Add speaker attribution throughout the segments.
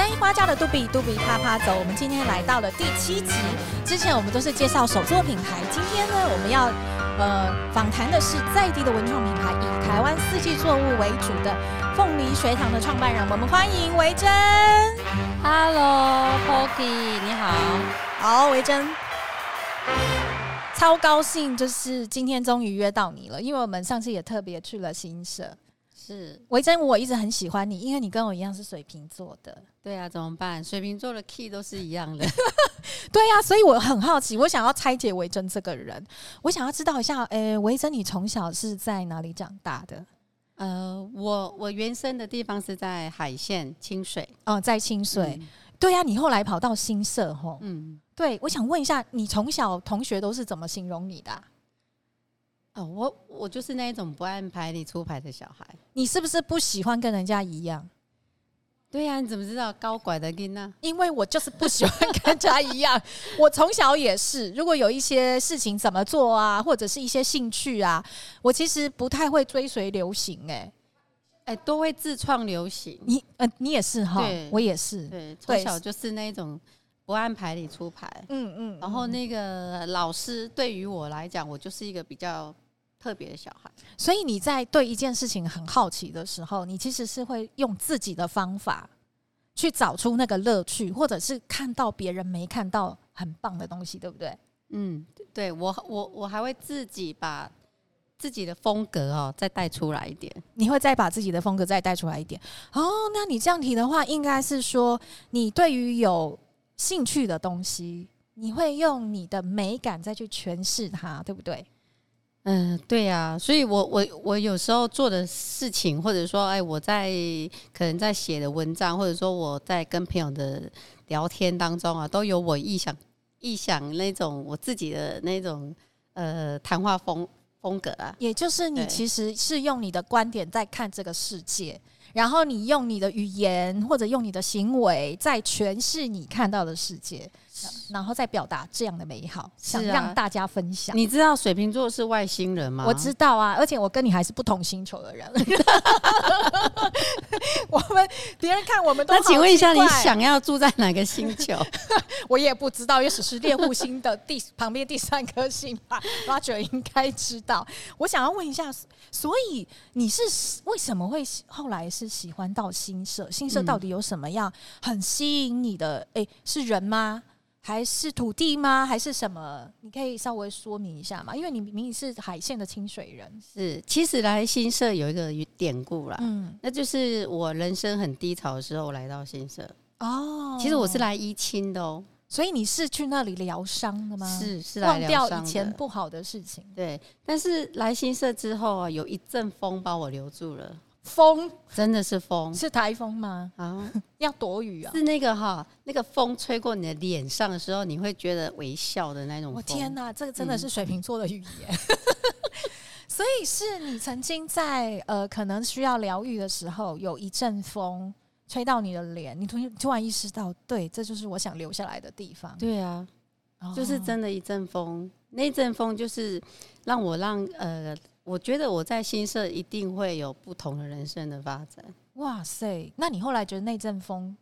Speaker 1: 三一花家的杜比杜比啪啪走，我们今天来到了第七集。之前我们都是介绍手作品牌，今天呢，我们要呃访谈的是在地的文创品牌，以台湾四季作物为主的凤梨学堂的创办人。我们欢迎维珍。
Speaker 2: Hello，Poki，你好。
Speaker 1: 好，维珍。超高兴，就是今天终于约到你了，因为我们上次也特别去了新社。
Speaker 2: 是
Speaker 1: 维珍，我一直很喜欢你，因为你跟我一样是水瓶座的。
Speaker 2: 对啊，怎么办？水瓶座的 key 都是一样的。
Speaker 1: 对呀、啊，所以我很好奇，我想要拆解维珍这个人，我想要知道一下，诶、欸，维珍，你从小是在哪里长大的？
Speaker 2: 呃，我我原生的地方是在海线清水，
Speaker 1: 哦，在清水。嗯、对呀、啊，你后来跑到新社吼，嗯。对，我想问一下，你从小同学都是怎么形容你的、啊？
Speaker 2: 哦，我我就是那一种不按牌理出牌的小孩。
Speaker 1: 你是不是不喜欢跟人家一样？
Speaker 2: 对呀、啊，你怎么知道高拐的跟呢？
Speaker 1: 因为我就是不喜欢跟人家一样。我从小也是，如果有一些事情怎么做啊，或者是一些兴趣啊，我其实不太会追随流行、欸。哎，
Speaker 2: 哎，都会自创流行。
Speaker 1: 你呃，你也是哈，我也是。
Speaker 2: 对，从小就是那种。不按牌理出牌，嗯嗯，然后那个老师对于我来讲，我就是一个比较特别的小孩。
Speaker 1: 所以你在对一件事情很好奇的时候，你其实是会用自己的方法去找出那个乐趣，或者是看到别人没看到很棒的东西，对不对？
Speaker 2: 嗯，对，我我我还会自己把自己的风格哦再带出来一点。
Speaker 1: 你会再把自己的风格再带出来一点？哦，那你这样提的话，应该是说你对于有兴趣的东西，你会用你的美感再去诠释它，对不对？
Speaker 2: 嗯，对呀、啊。所以我我我有时候做的事情，或者说，哎，我在可能在写的文章，或者说我在跟朋友的聊天当中啊，都有我臆想臆想那种我自己的那种呃谈话风风格啊。
Speaker 1: 也就是你其实是用你的观点在看这个世界。然后你用你的语言或者用你的行为在诠释你看到的世界，然后再表达这样的美好，想让大家分享。
Speaker 2: 你知道水瓶座是外星人吗？
Speaker 1: 我知道啊，而且我跟你还是不同星球的人。我们别人看我们都……那
Speaker 2: 请问一下，你想要住在哪个星球？
Speaker 1: 我也不知道，也许是猎户星的第旁边第三颗星吧。Roger 应该知道。我想要问一下，所以你是为什么会后来？是喜欢到新社，新社到底有什么样很吸引你的？诶、欸，是人吗？还是土地吗？还是什么？你可以稍微说明一下嘛？因为你明明是海线的清水人，
Speaker 2: 是。其实来新社有一个典故啦，嗯，那就是我人生很低潮的时候来到新社。哦，其实我是来一清的哦，
Speaker 1: 所以你是去那里疗伤的吗？
Speaker 2: 是，是来。忘掉
Speaker 1: 以前不好的事情。
Speaker 2: 对，但是来新社之后啊，有一阵风把我留住了。
Speaker 1: 风
Speaker 2: 真的是风，
Speaker 1: 是台风吗？啊，要躲雨啊！
Speaker 2: 是那个哈，那个风吹过你的脸上的时候，你会觉得微笑的那种。
Speaker 1: 我天哪，这个真的是水瓶座的语言。嗯、所以是你曾经在呃，可能需要疗愈的时候，有一阵风吹到你的脸，你突突然意识到，对，这就是我想留下来的地方。
Speaker 2: 对啊，就是真的一阵风，那阵风就是让我让呃。我觉得我在新社一定会有不同的人生的发展。
Speaker 1: 哇塞！那你后来觉得那阵风，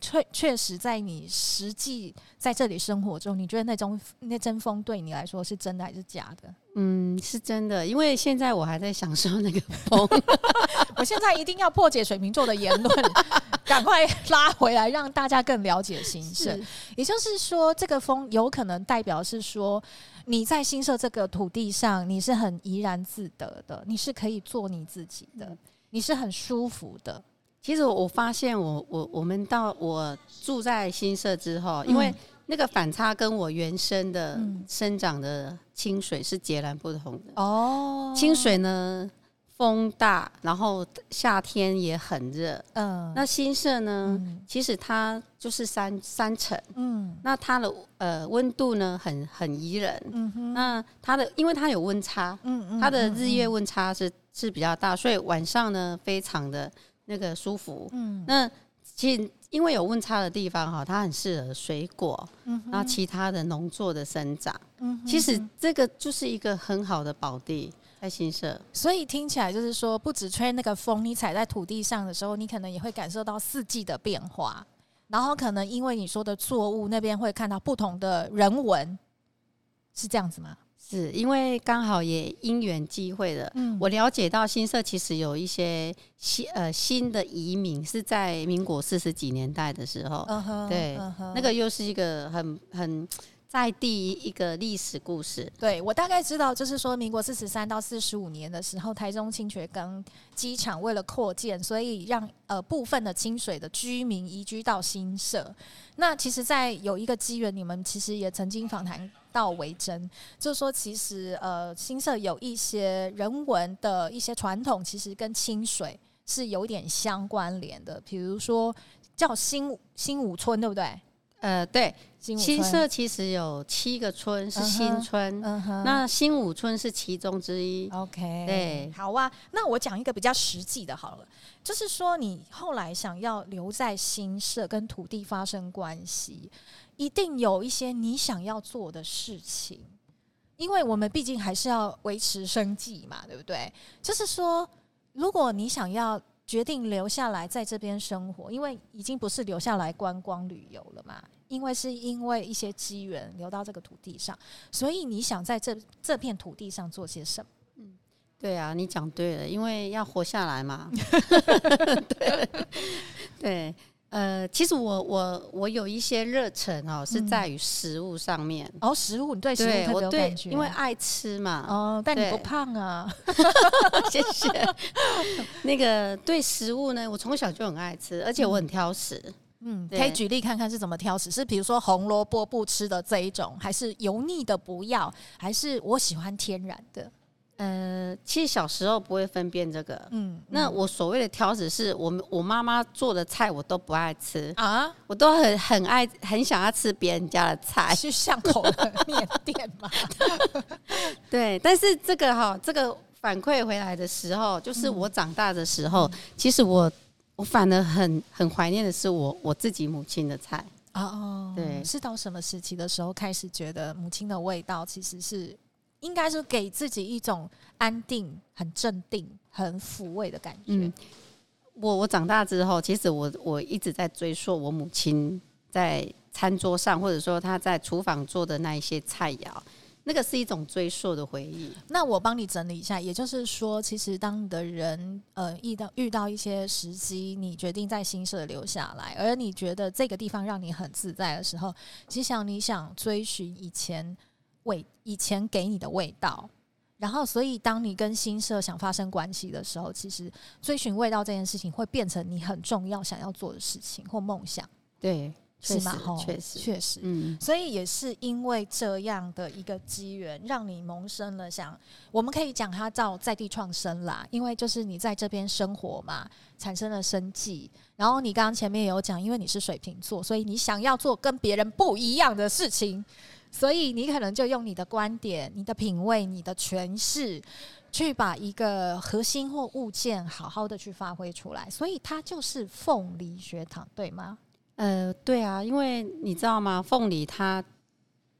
Speaker 1: 确确实在你实际在这里生活中，你觉得那种那阵风对你来说是真的还是假的？
Speaker 2: 嗯，是真的，因为现在我还在享受那个风。
Speaker 1: 我现在一定要破解水瓶座的言论，赶快拉回来，让大家更了解新社。也就是说，这个风有可能代表是说。你在新社这个土地上，你是很怡然自得的，你是可以做你自己的，你是很舒服的。
Speaker 2: 其实我发现我，我我我们到我住在新社之后，因为那个反差跟我原生的生长的清水是截然不同的。哦，清水呢，风大，然后夏天也很热。嗯，那新社呢？嗯、其实它就是山山城。嗯，那它的呃温度呢，很很宜人。嗯哼，那它的因为它有温差，嗯嗯，它的日夜温差是是比较大，所以晚上呢非常的那个舒服。嗯，那其实因为有温差的地方哈，它很适合水果，然后其他的农作的生长。嗯哼，其实这个就是一个很好的宝地。在新社，
Speaker 1: 所以听起来就是说，不止吹那个风，你踩在土地上的时候，你可能也会感受到四季的变化。然后可能因为你说的作物那边会看到不同的人文，是这样子吗？
Speaker 2: 是因为刚好也因缘际会的，嗯，我了解到新社其实有一些新呃新的移民是在民国四十几年代的时候，对，那个又是一个很很。在第一个历史故事，
Speaker 1: 对，我大概知道，就是说，民国四十三到四十五年的时候，台中清泉岗机场为了扩建，所以让呃部分的清水的居民移居到新社。那其实，在有一个机缘，你们其实也曾经访谈到维珍，就是说，其实呃新社有一些人文的一些传统，其实跟清水是有点相关联的，比如说叫新新武村，对不对？
Speaker 2: 呃，对，新社其实有七个村是新村，那新五村是其中之一。
Speaker 1: OK，
Speaker 2: 对，
Speaker 1: 好啊。那我讲一个比较实际的，好了，就是说你后来想要留在新社跟土地发生关系，一定有一些你想要做的事情，因为我们毕竟还是要维持生计嘛，对不对？就是说，如果你想要。决定留下来在这边生活，因为已经不是留下来观光旅游了嘛。因为是因为一些机缘留到这个土地上，所以你想在这这片土地上做些什么？
Speaker 2: 嗯，对啊，你讲对了，因为要活下来嘛。对。对呃，其实我我我有一些热忱哦，是在于食物上面。
Speaker 1: 嗯、哦，食物，你对食物特别有感觉，
Speaker 2: 因为爱吃嘛。
Speaker 1: 哦，但你不胖啊。
Speaker 2: 谢谢。那个对食物呢，我从小就很爱吃，而且我很挑食。
Speaker 1: 嗯，可以举例看看是怎么挑食？是比如说红萝卜不吃的这一种，还是油腻的不要，还是我喜欢天然的？
Speaker 2: 呃，其实小时候不会分辨这个，嗯，嗯，那我所谓的挑食是我我妈妈做的菜我都不爱吃啊，我都很很爱很想要吃别人家的菜，
Speaker 1: 是巷口的 面店嘛？
Speaker 2: 对，但是这个哈，这个反馈回来的时候，就是我长大的时候，嗯、其实我我反而很很怀念的是我我自己母亲的菜。啊，哦，对，
Speaker 1: 是到什么时期的时候开始觉得母亲的味道其实是？应该是给自己一种安定、很镇定、很抚慰的感觉。嗯，
Speaker 2: 我我长大之后，其实我我一直在追溯我母亲在餐桌上，或者说她在厨房做的那一些菜肴，那个是一种追溯的回忆。
Speaker 1: 那我帮你整理一下，也就是说，其实当你的人呃遇到遇到一些时机，你决定在新社留下来，而你觉得这个地方让你很自在的时候，其实想你想追寻以前。味以前给你的味道，然后所以当你跟新社想发生关系的时候，其实追寻味道这件事情会变成你很重要想要做的事情或梦想。
Speaker 2: 对，
Speaker 1: 是吗？
Speaker 2: 确实，
Speaker 1: 确实，嗯。所以也是因为这样的一个机缘，让你萌生了想，我们可以讲它叫在地创生啦。因为就是你在这边生活嘛，产生了生计。然后你刚刚前面也有讲，因为你是水瓶座，所以你想要做跟别人不一样的事情。所以你可能就用你的观点、你的品味、你的诠释，去把一个核心或物件好好的去发挥出来。所以它就是凤梨学堂，对吗？
Speaker 2: 呃，对啊，因为你知道吗？凤梨它，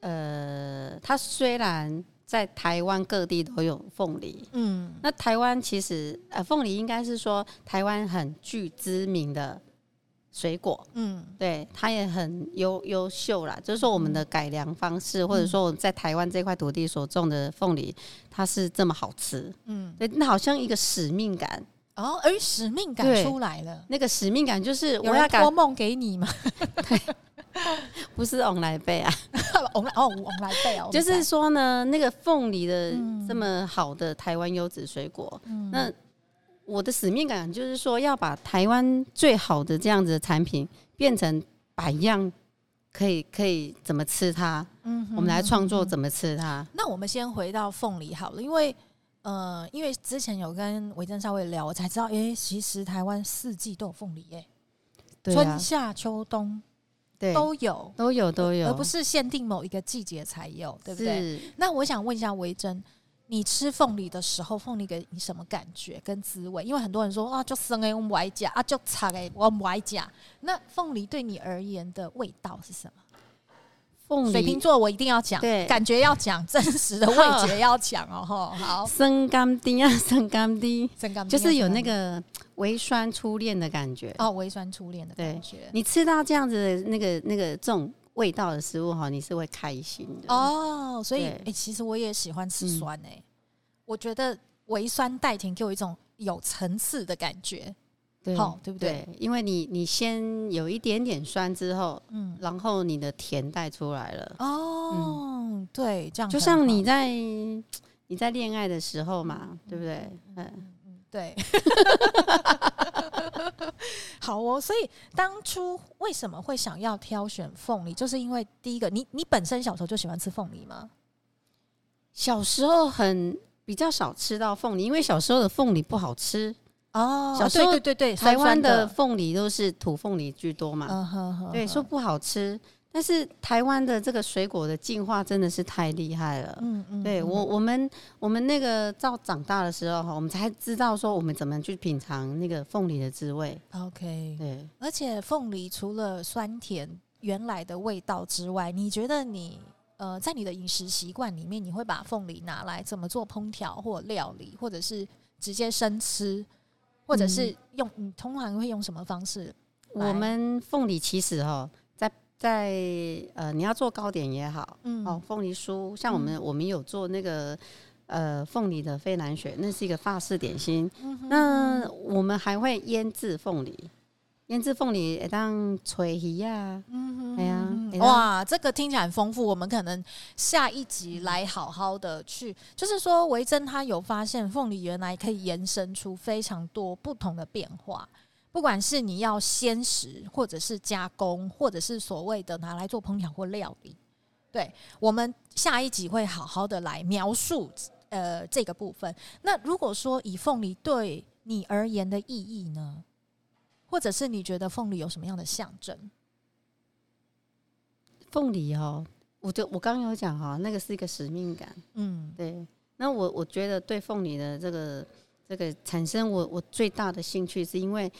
Speaker 2: 呃，它虽然在台湾各地都有凤梨，嗯，那台湾其实呃，凤梨应该是说台湾很具知名的。水果，嗯，对，它也很优优秀啦。就是说，我们的改良方式，嗯、或者说我们在台湾这块土地所种的凤梨，它是这么好吃，嗯，对，那好像一个使命感
Speaker 1: 哦，而使命感出来了。
Speaker 2: 那个使命感就是
Speaker 1: 我要托梦给你嘛？
Speaker 2: 对，不是往来背啊，
Speaker 1: 往来哦，往来背哦。
Speaker 2: 就是说呢，那个凤梨的这么好的台湾优质水果，嗯、那。我的使命感就是说，要把台湾最好的这样子的产品变成百样，可以可以怎么吃它？嗯，我们来创作怎么吃它。
Speaker 1: 那我们先回到凤梨好了，因为呃，因为之前有跟维珍稍微聊，我才知道，哎、欸，其实台湾四季都有凤梨，哎，春夏秋冬对都有
Speaker 2: 都有都有，
Speaker 1: 而不是限定某一个季节才有，对不对？那我想问一下维珍。你吃凤梨的时候，凤梨给你什么感觉跟滋味？因为很多人说啊，就生哎，我不爱吃啊，就差哎，我不爱吃。那凤梨对你而言的味道是什么？
Speaker 2: 凤梨
Speaker 1: 水瓶座我一定要讲，
Speaker 2: 对，
Speaker 1: 感觉要讲，真实的味觉要讲哦。吼，好，
Speaker 2: 生甘丁啊，生甘丁，
Speaker 1: 生甘
Speaker 2: 就是有那个微酸初恋的感觉
Speaker 1: 哦，微酸初恋的感觉。
Speaker 2: 你吃到这样子的那个那个这种味道的食物哈，你是会开心的
Speaker 1: 哦。所以，哎、欸，其实我也喜欢吃酸诶、欸嗯，我觉得微酸带甜给我一种有层次的感觉。
Speaker 2: 对，对不对？对，因为你你先有一点点酸之后，嗯，然后你的甜带出来了。
Speaker 1: 哦，嗯、对，这样
Speaker 2: 就像你在你在恋爱的时候嘛，嗯、对不对？嗯
Speaker 1: 嗯，对。好哦，所以当初为什么会想要挑选凤梨？就是因为第一个，你你本身小时候就喜欢吃凤梨吗？
Speaker 2: 小时候很比较少吃到凤梨，因为小时候的凤梨不好吃。
Speaker 1: 哦，小时候对对对，
Speaker 2: 台湾的凤梨都是土凤梨居多嘛，
Speaker 1: 嗯哼哼，
Speaker 2: 对，说不好吃。但是台湾的这个水果的进化真的是太厉害了，嗯嗯。对我我们我们那个到长大的时候哈，我们才知道说我们怎么去品尝那个凤梨的滋味。
Speaker 1: OK，
Speaker 2: 对。
Speaker 1: 而且凤梨除了酸甜原来的味道之外，你觉得你呃在你的饮食习惯里面，你会把凤梨拿来怎么做烹调或料理，或者是直接生吃？或者是用你通常会用什么方式？
Speaker 2: 我们凤梨其实哈，在在呃，你要做糕点也好，嗯，哦，凤梨酥，像我们、嗯、我们有做那个呃凤梨的飞兰雪，那是一个法式点心。嗯、那我们还会腌制凤梨。腌制凤梨会当脆皮呀，嗯，哎呀，
Speaker 1: 哇，这个听起来很丰富。我们可能下一集来好好的去，就是说维珍他有发现凤梨原来可以延伸出非常多不同的变化，不管是你要鲜食，或者是加工，或者是所谓的拿来做烹调或料理。对，我们下一集会好好的来描述呃这个部分。那如果说以凤梨对你而言的意义呢？或者是你觉得凤梨有什么样的象征？
Speaker 2: 凤梨哦，我就我刚刚有讲哈，那个是一个使命感。嗯，对。那我我觉得对凤梨的这个这个产生我我最大的兴趣，是因为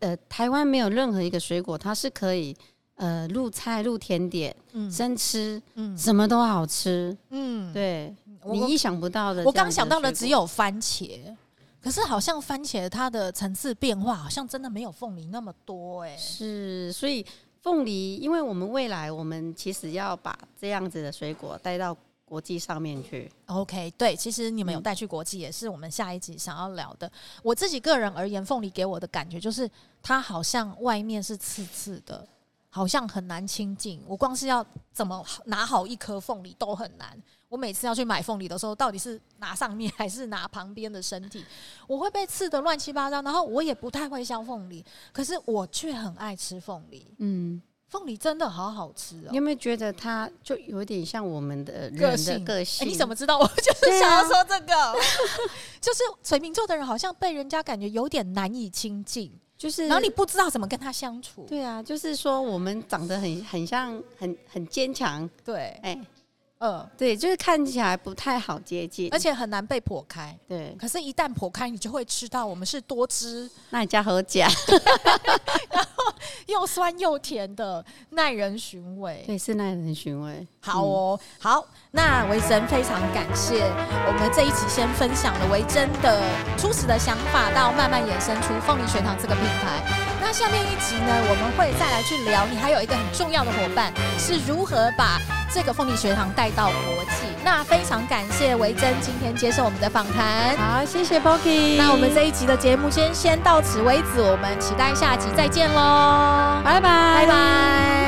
Speaker 2: 呃，台湾没有任何一个水果，它是可以呃入菜入甜点，嗯，生吃，嗯，什么都好吃，嗯，对，你意想不到的。
Speaker 1: 我刚想到的只有番茄。可是好像番茄它的层次变化好像真的没有凤梨那么多哎、欸。
Speaker 2: 是，所以凤梨，因为我们未来我们其实要把这样子的水果带到国际上面去。
Speaker 1: OK，对，其实你们有带去国际，也是我们下一集想要聊的。我自己个人而言，凤梨给我的感觉就是它好像外面是刺刺的，好像很难亲近。我光是要怎么拿好一颗凤梨都很难。我每次要去买凤梨的时候，到底是拿上面还是拿旁边的身体？我会被刺得乱七八糟，然后我也不太会削凤梨，可是我却很爱吃凤梨。嗯，凤梨真的好好吃哦！
Speaker 2: 你有没有觉得它就有点像我们的人的个性？
Speaker 1: 个性欸，你怎么知道？我就是想要说这个，就是水瓶座的人好像被人家感觉有点难以亲近，就是然后你不知道怎么跟他相处。
Speaker 2: 对啊，就是说我们长得很很像，很很坚强。
Speaker 1: 对，哎、欸。
Speaker 2: 嗯，对，就是看起来不太好接近，
Speaker 1: 而且很难被剖开。
Speaker 2: 对，
Speaker 1: 可是，一旦剖开，你就会吃到我们是多汁，
Speaker 2: 那你加和甲，
Speaker 1: 然后又酸又甜的，耐人寻味。
Speaker 2: 对，是耐人寻味。
Speaker 1: 好哦，嗯、好，那维珍非常感谢我们这一集先分享了维珍的初始的想法，到慢慢衍生出凤梨学堂这个品牌。那下面一集呢，我们会再来去聊，你还有一个很重要的伙伴是如何把这个凤梨学堂带到国际。那非常感谢维珍今天接受我们的访谈。
Speaker 2: 好，谢谢 Poki。
Speaker 1: 那我们这一集的节目先先到此为止，我们期待下集再见喽，拜拜，拜拜。